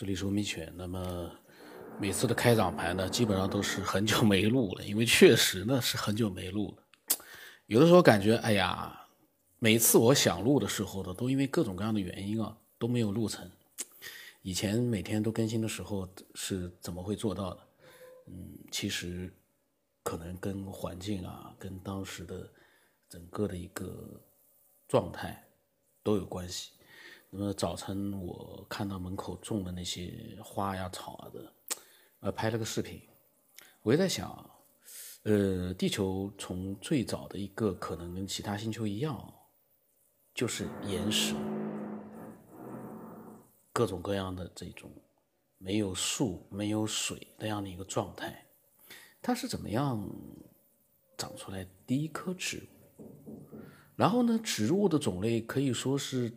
这里是欧米犬。那么每次的开场白呢，基本上都是很久没录了，因为确实呢是很久没录了。有的时候感觉，哎呀，每次我想录的时候呢，都因为各种各样的原因啊，都没有录成。以前每天都更新的时候是怎么会做到的？嗯，其实可能跟环境啊，跟当时的整个的一个状态都有关系。那么早晨我看到门口种的那些花呀草啊的，呃，拍了个视频。我也在想，呃，地球从最早的一个可能跟其他星球一样，就是岩石，各种各样的这种没有树、没有水那样的一个状态，它是怎么样长出来第一棵植物？然后呢，植物的种类可以说是。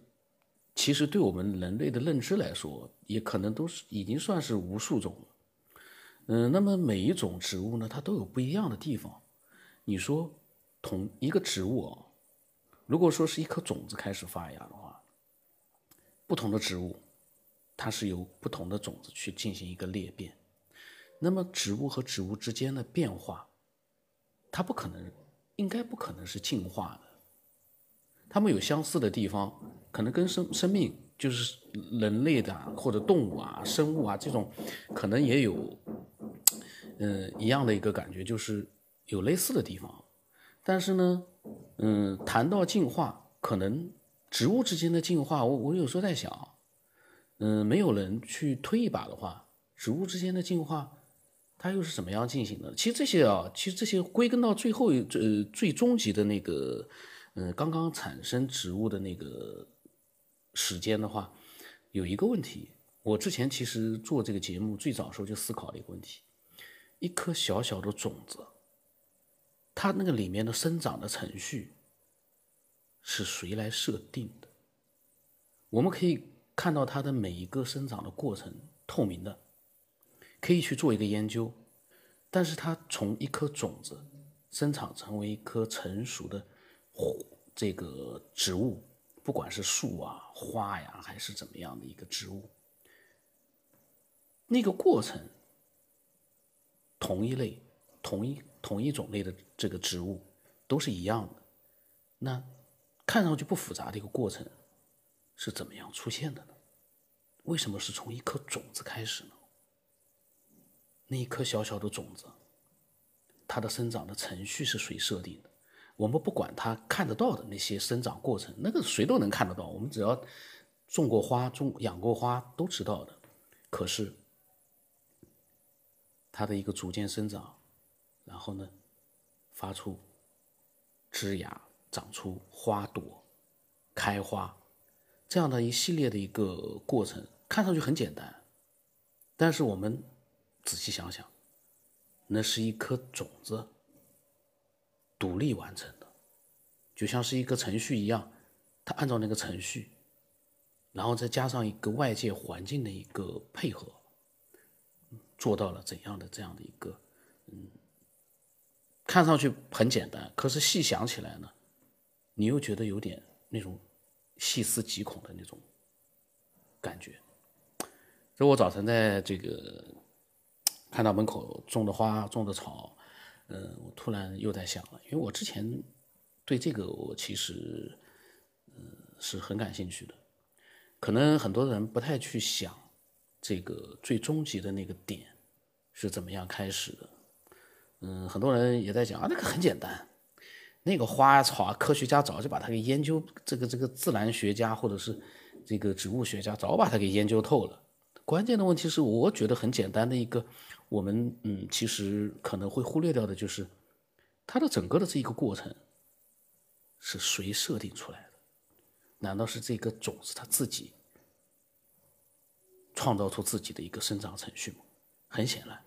其实对我们人类的认知来说，也可能都是已经算是无数种了。嗯，那么每一种植物呢，它都有不一样的地方。你说同一个植物啊，如果说是一颗种子开始发芽的话，不同的植物它是由不同的种子去进行一个裂变。那么植物和植物之间的变化，它不可能，应该不可能是进化的。它们有相似的地方。可能跟生生命就是人类的或者动物啊、生物啊这种，可能也有，嗯，一样的一个感觉，就是有类似的地方。但是呢，嗯，谈到进化，可能植物之间的进化，我我有时候在想，嗯，没有人去推一把的话，植物之间的进化，它又是怎么样进行的？其实这些啊，其实这些归根到最后，最最终极的那个，嗯，刚刚产生植物的那个。时间的话，有一个问题，我之前其实做这个节目最早时候就思考了一个问题：一颗小小的种子，它那个里面的生长的程序是谁来设定的？我们可以看到它的每一个生长的过程透明的，可以去做一个研究，但是它从一颗种子生长成为一颗成熟的这个植物。不管是树啊、花呀，还是怎么样的一个植物，那个过程，同一类、同一同一种类的这个植物都是一样的，那看上去不复杂的一个过程是怎么样出现的呢？为什么是从一颗种子开始呢？那一颗小小的种子，它的生长的程序是谁设定的？我们不管它看得到的那些生长过程，那个谁都能看得到。我们只要种过花、种养过花都知道的。可是它的一个逐渐生长，然后呢，发出枝芽、长出花朵、开花，这样的一系列的一个过程，看上去很简单，但是我们仔细想想，那是一颗种子。独立完成的，就像是一个程序一样，它按照那个程序，然后再加上一个外界环境的一个配合，做到了怎样的这样的一个，嗯，看上去很简单，可是细想起来呢，你又觉得有点那种细思极恐的那种感觉。所以我早晨在这个看到门口种的花、种的草。嗯，我突然又在想了，因为我之前对这个我其实嗯是很感兴趣的，可能很多人不太去想这个最终极的那个点是怎么样开始的。嗯，很多人也在讲啊，那个很简单，那个花草啊，科学家早就把它给研究，这个这个自然学家或者是这个植物学家早把它给研究透了。关键的问题是，我觉得很简单的一个。我们嗯，其实可能会忽略掉的就是，它的整个的这一个过程是谁设定出来的？难道是这个种子它自己创造出自己的一个生长程序吗？很显然，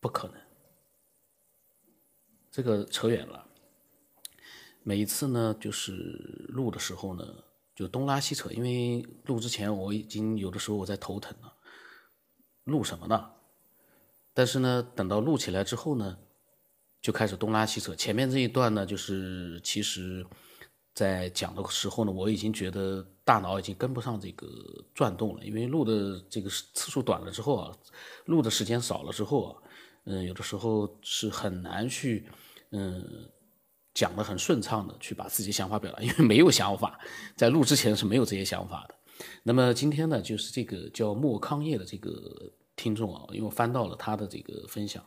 不可能。这个扯远了。每一次呢，就是录的时候呢，就东拉西扯，因为录之前我已经有的时候我在头疼了，录什么呢？但是呢，等到录起来之后呢，就开始东拉西扯。前面这一段呢，就是其实在讲的时候呢，我已经觉得大脑已经跟不上这个转动了，因为录的这个次数短了之后啊，录的时间少了之后啊，嗯，有的时候是很难去，嗯，讲的很顺畅的去把自己想法表达，因为没有想法，在录之前是没有这些想法的。那么今天呢，就是这个叫莫康业的这个听众啊，因为我翻到了他的这个分享。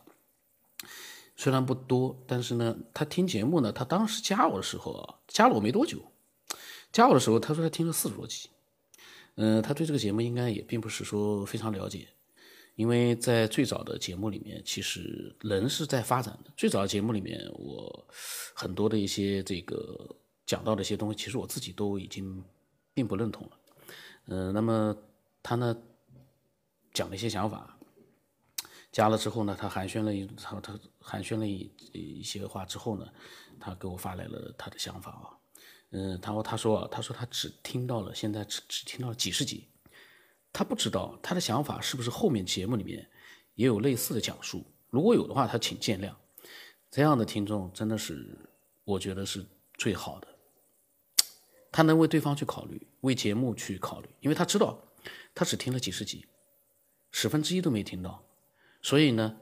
虽然不多，但是呢，他听节目呢，他当时加我的时候啊，加了我没多久，加我的时候，他说他听了四十多集，嗯，他对这个节目应该也并不是说非常了解，因为在最早的节目里面，其实人是在发展的。最早的节目里面，我很多的一些这个讲到的一些东西，其实我自己都已经并不认同了，嗯，那么他呢讲了一些想法。加了之后呢，他寒暄了一他他寒暄了一一些话之后呢，他给我发来了他的想法啊，嗯，然后他说他说他只听到了现在只只听到了几十集，他不知道他的想法是不是后面节目里面也有类似的讲述，如果有的话，他请见谅。这样的听众真的是我觉得是最好的，他能为对方去考虑，为节目去考虑，因为他知道他只听了几十集，十分之一都没听到。所以呢，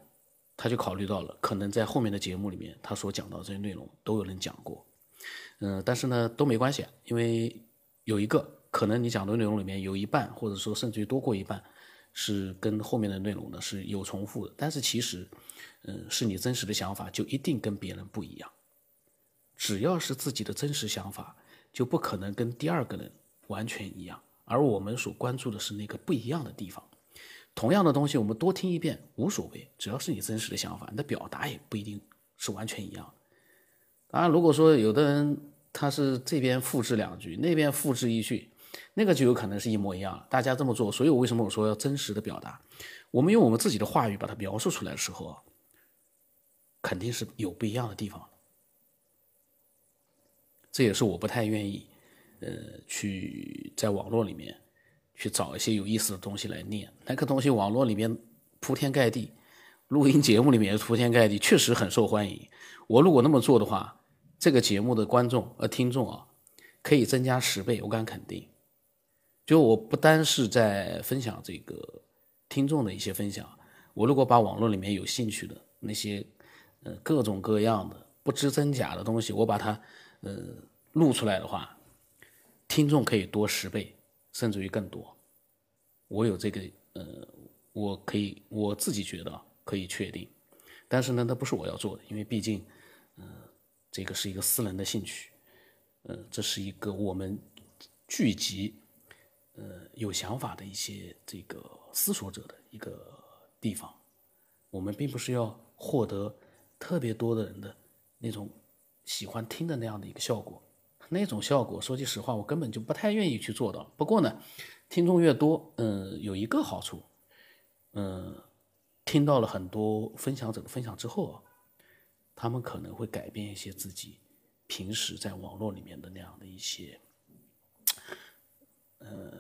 他就考虑到了，可能在后面的节目里面，他所讲到这些内容都有人讲过，嗯，但是呢都没关系，因为有一个可能你讲的内容里面有一半，或者说甚至于多过一半，是跟后面的内容呢是有重复的，但是其实，嗯，是你真实的想法就一定跟别人不一样，只要是自己的真实想法，就不可能跟第二个人完全一样，而我们所关注的是那个不一样的地方。同样的东西，我们多听一遍无所谓，只要是你真实的想法，你的表达也不一定是完全一样。当然，如果说有的人他是这边复制两句，那边复制一句，那个就有可能是一模一样。大家这么做，所以我为什么我说要真实的表达？我们用我们自己的话语把它描述出来的时候，肯定是有不一样的地方。这也是我不太愿意，呃，去在网络里面。去找一些有意思的东西来念，那个东西网络里面铺天盖地，录音节目里面铺天盖地，确实很受欢迎。我如果那么做的话，这个节目的观众呃听众啊，可以增加十倍，我敢肯定。就我不单是在分享这个听众的一些分享，我如果把网络里面有兴趣的那些呃各种各样的不知真假的东西，我把它呃录出来的话，听众可以多十倍。甚至于更多，我有这个呃，我可以我自己觉得可以确定，但是呢，那不是我要做的，因为毕竟，呃，这个是一个私人的兴趣，呃，这是一个我们聚集呃有想法的一些这个思索者的一个地方，我们并不是要获得特别多的人的那种喜欢听的那样的一个效果。那种效果，说句实话，我根本就不太愿意去做到。不过呢，听众越多，嗯，有一个好处，嗯，听到了很多分享者的分享之后啊，他们可能会改变一些自己平时在网络里面的那样的一些，呃，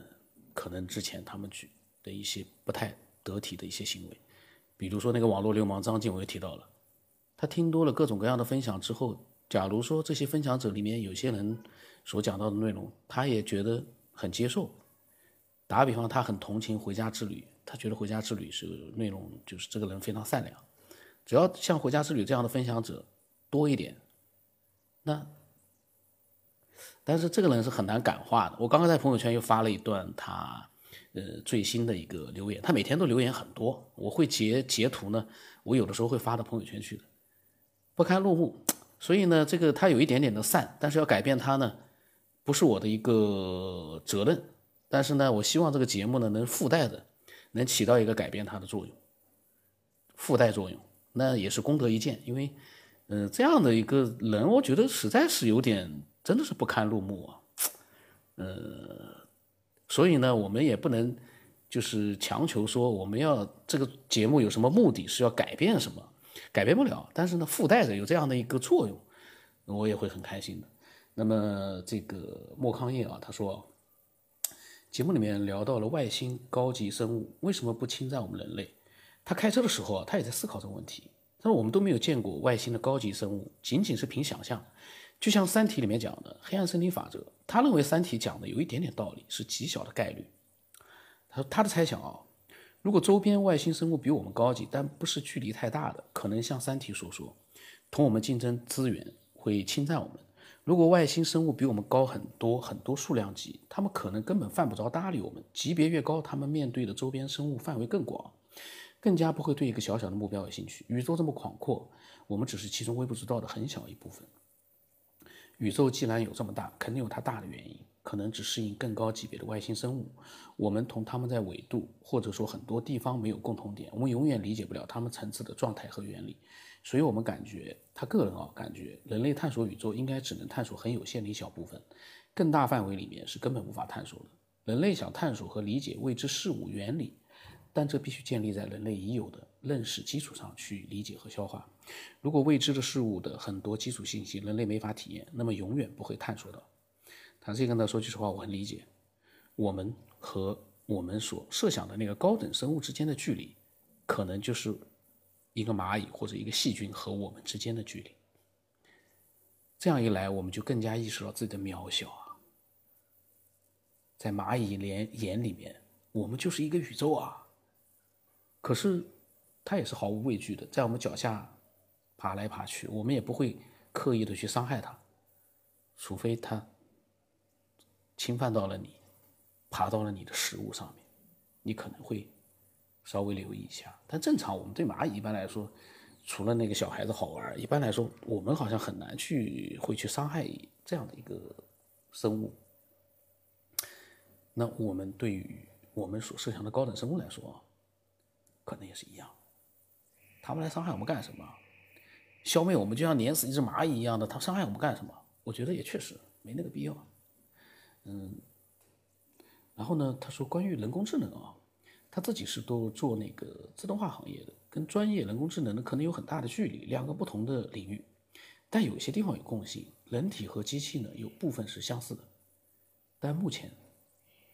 可能之前他们去的一些不太得体的一些行为，比如说那个网络流氓张静，我也提到了，他听多了各种各样的分享之后。假如说这些分享者里面有些人所讲到的内容，他也觉得很接受。打比方，他很同情回家之旅，他觉得回家之旅是内容就是这个人非常善良。只要像回家之旅这样的分享者多一点，那但是这个人是很难感化的。我刚刚在朋友圈又发了一段他呃最新的一个留言，他每天都留言很多，我会截截图呢，我有的时候会发到朋友圈去的，不堪入目。所以呢，这个他有一点点的善，但是要改变他呢，不是我的一个责任。但是呢，我希望这个节目呢能附带的，能起到一个改变他的作用，附带作用，那也是功德一件。因为，嗯，这样的一个人，我觉得实在是有点，真的是不堪入目啊。呃，所以呢，我们也不能就是强求说我们要这个节目有什么目的是要改变什么。改变不了，但是呢，附带着有这样的一个作用，我也会很开心的。那么这个莫康业啊，他说，节目里面聊到了外星高级生物为什么不侵占我们人类？他开车的时候啊，他也在思考这个问题。他说我们都没有见过外星的高级生物，仅仅是凭想象，就像《三体》里面讲的黑暗森林法则，他认为《三体》讲的有一点点道理，是极小的概率。他说他的猜想啊，如果周边外星生物比我们高级，但不是距离太大的，可能像《三体》所说，同我们竞争资源会侵占我们。如果外星生物比我们高很多很多数量级，他们可能根本犯不着搭理我们。级别越高，他们面对的周边生物范围更广，更加不会对一个小小的目标有兴趣。宇宙这么广阔，我们只是其中微不足道的很小一部分。宇宙既然有这么大，肯定有它大的原因，可能只适应更高级别的外星生物。我们同他们在纬度或者说很多地方没有共同点，我们永远理解不了他们层次的状态和原理。所以，我们感觉他个人啊，感觉人类探索宇宙应该只能探索很有限的一小部分，更大范围里面是根本无法探索的。人类想探索和理解未知事物原理，但这必须建立在人类已有的认识基础上去理解和消化。如果未知的事物的很多基础信息人类没法体验，那么永远不会探索到。他这跟他说句实话，我很理解，我们和我们所设想的那个高等生物之间的距离，可能就是。一个蚂蚁或者一个细菌和我们之间的距离，这样一来，我们就更加意识到自己的渺小啊！在蚂蚁眼眼里面，我们就是一个宇宙啊。可是，它也是毫无畏惧的，在我们脚下爬来爬去，我们也不会刻意的去伤害它，除非它侵犯到了你，爬到了你的食物上面，你可能会。稍微留意一下，但正常我们对蚂蚁一般来说，除了那个小孩子好玩，一般来说我们好像很难去会去伤害这样的一个生物。那我们对于我们所设想的高等生物来说，可能也是一样。他们来伤害我们干什么？消灭我们就像碾死一只蚂蚁一样的，他伤害我们干什么？我觉得也确实没那个必要。嗯，然后呢，他说关于人工智能啊。他自己是都做那个自动化行业的，跟专业人工智能呢可能有很大的距离，两个不同的领域，但有些地方有共性。人体和机器呢有部分是相似的，但目前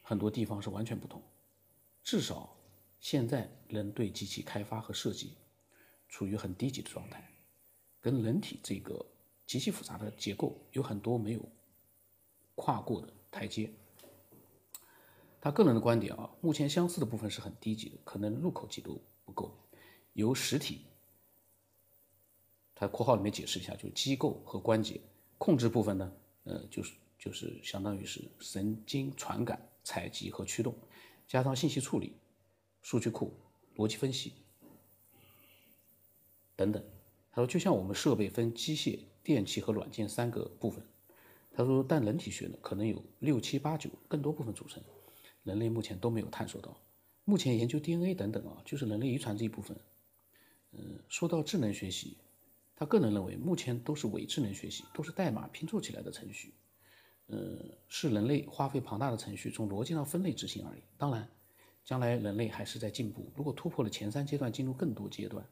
很多地方是完全不同。至少现在人对机器开发和设计处于很低级的状态，跟人体这个极其复杂的结构有很多没有跨过的台阶。他个人的观点啊，目前相似的部分是很低级的，可能入口级都不够。由实体，他括号里面解释一下，就是机构和关节控制部分呢，呃，就是就是相当于是神经传感、采集和驱动，加上信息处理、数据库、逻辑分析等等。他说，就像我们设备分机械、电器和软件三个部分，他说，但人体学呢，可能有六七八九更多部分组成。人类目前都没有探索到，目前研究 DNA 等等啊，就是人类遗传这一部分。嗯，说到智能学习，他个人认为目前都是伪智能学习，都是代码拼凑起来的程序。呃，是人类花费庞大的程序从逻辑上分类执行而已。当然，将来人类还是在进步，如果突破了前三阶段，进入更多阶段，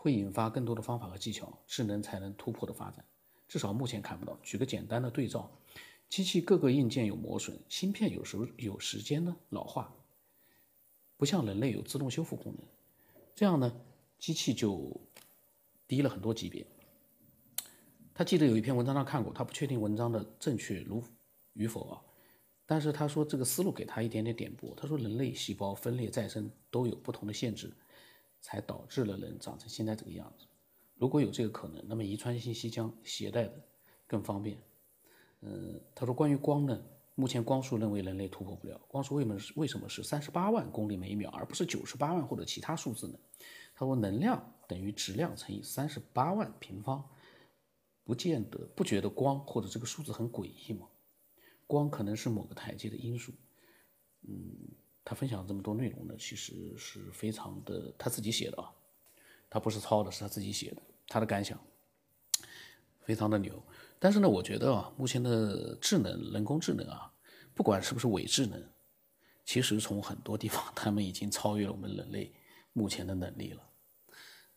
会引发更多的方法和技巧，智能才能突破的发展。至少目前看不到。举个简单的对照。机器各个硬件有磨损，芯片有时候有时间呢老化，不像人类有自动修复功能，这样呢，机器就低了很多级别。他记得有一篇文章上看过，他不确定文章的正确如与否啊，但是他说这个思路给他一点点点拨。他说人类细胞分裂再生都有不同的限制，才导致了人长成现在这个样子。如果有这个可能，那么遗传信息将携带的更方便。嗯，他说关于光呢，目前光速认为人类突破不了。光速为什么为什么是三十八万公里每秒，而不是九十八万或者其他数字呢？他说能量等于质量乘以三十八万平方，不见得不觉得光或者这个数字很诡异吗？光可能是某个台阶的因素。嗯，他分享这么多内容呢，其实是非常的他自己写的啊，他不是抄的，是他自己写的，他的感想非常的牛。但是呢，我觉得啊，目前的智能、人工智能啊，不管是不是伪智能，其实从很多地方，他们已经超越了我们人类目前的能力了。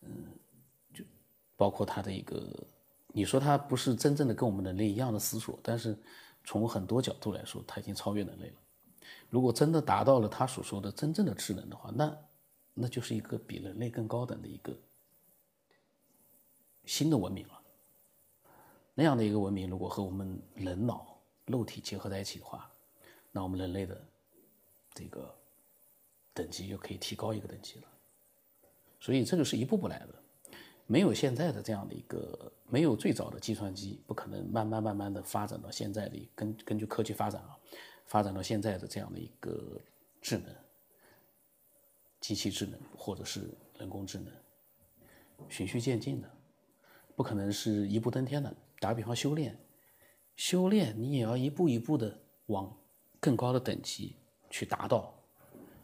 嗯，就包括他的一个，你说他不是真正的跟我们人类一样的思索，但是从很多角度来说，他已经超越人类了。如果真的达到了他所说的真正的智能的话，那那就是一个比人类更高等的一个新的文明了。那样的一个文明，如果和我们人脑肉体结合在一起的话，那我们人类的这个等级就可以提高一个等级了。所以这个是一步步来的，没有现在的这样的一个，没有最早的计算机，不可能慢慢慢慢的发展到现在的根根据科技发展啊，发展到现在的这样的一个智能，机器智能或者是人工智能，循序渐进的，不可能是一步登天的。打个比方，修炼，修炼你也要一步一步的往更高的等级去达到，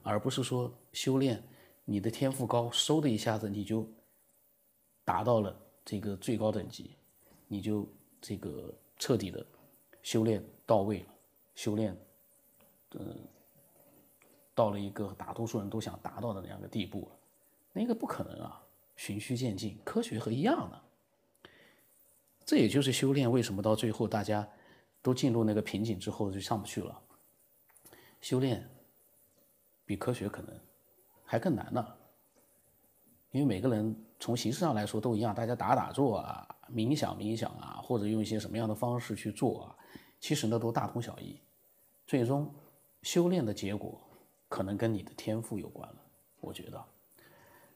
而不是说修炼你的天赋高，嗖的一下子你就达到了这个最高等级，你就这个彻底的修炼到位了，修炼，嗯，到了一个大多数人都想达到的那样的地步了，那个不可能啊，循序渐进，科学和一样的。这也就是修炼为什么到最后大家都进入那个瓶颈之后就上不去了。修炼比科学可能还更难呢，因为每个人从形式上来说都一样，大家打打坐啊、冥想冥想啊，或者用一些什么样的方式去做啊，其实呢都大同小异。最终修炼的结果可能跟你的天赋有关了，我觉得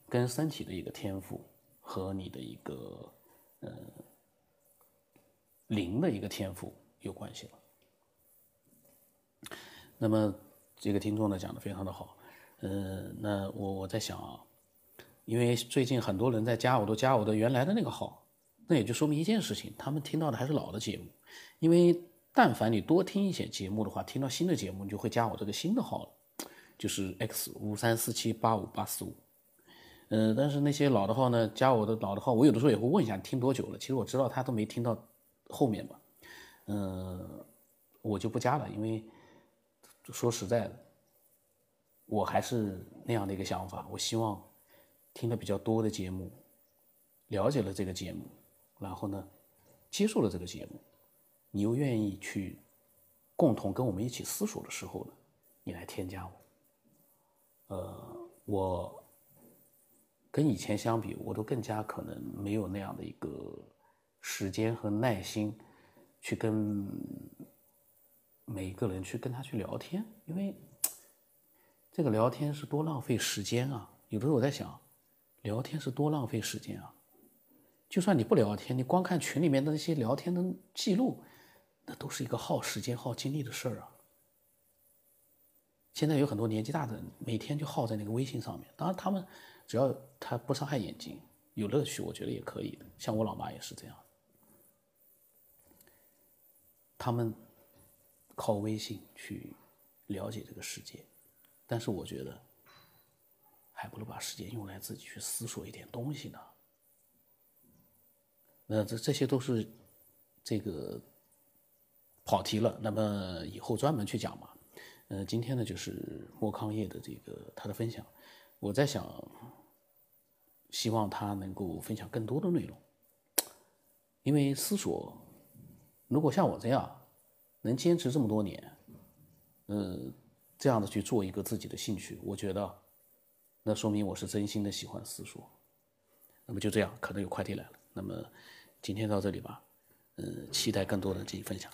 跟身体的一个天赋和你的一个嗯。灵的一个天赋有关系了。那么这个听众呢讲的非常的好，嗯，那我我在想啊，因为最近很多人在加我，都加我的原来的那个号，那也就说明一件事情，他们听到的还是老的节目。因为但凡你多听一些节目的话，听到新的节目，你就会加我这个新的号了，就是 X 五三四七八五八四五。嗯，但是那些老的号呢，加我的老的号，我有的时候也会问一下听多久了，其实我知道他都没听到。后面吧，嗯，我就不加了，因为说实在的，我还是那样的一个想法。我希望听的比较多的节目，了解了这个节目，然后呢，接受了这个节目，你又愿意去共同跟我们一起思索的时候呢，你来添加我。呃，我跟以前相比，我都更加可能没有那样的一个。时间和耐心，去跟每一个人去跟他去聊天，因为这个聊天是多浪费时间啊！有的时候我在想，聊天是多浪费时间啊！就算你不聊天，你光看群里面的那些聊天的记录，那都是一个耗时间、耗精力的事儿啊！现在有很多年纪大的，每天就耗在那个微信上面。当然，他们只要他不伤害眼睛，有乐趣，我觉得也可以的。像我老妈也是这样。他们靠微信去了解这个世界，但是我觉得还不如把时间用来自己去思索一点东西呢。那这这些都是这个跑题了，那么以后专门去讲嘛。呃，今天呢就是莫康业的这个他的分享，我在想，希望他能够分享更多的内容，因为思索。如果像我这样能坚持这么多年，嗯，这样的去做一个自己的兴趣，我觉得，那说明我是真心的喜欢思索。那么就这样，可能有快递来了。那么今天到这里吧，嗯，期待更多的这些分享。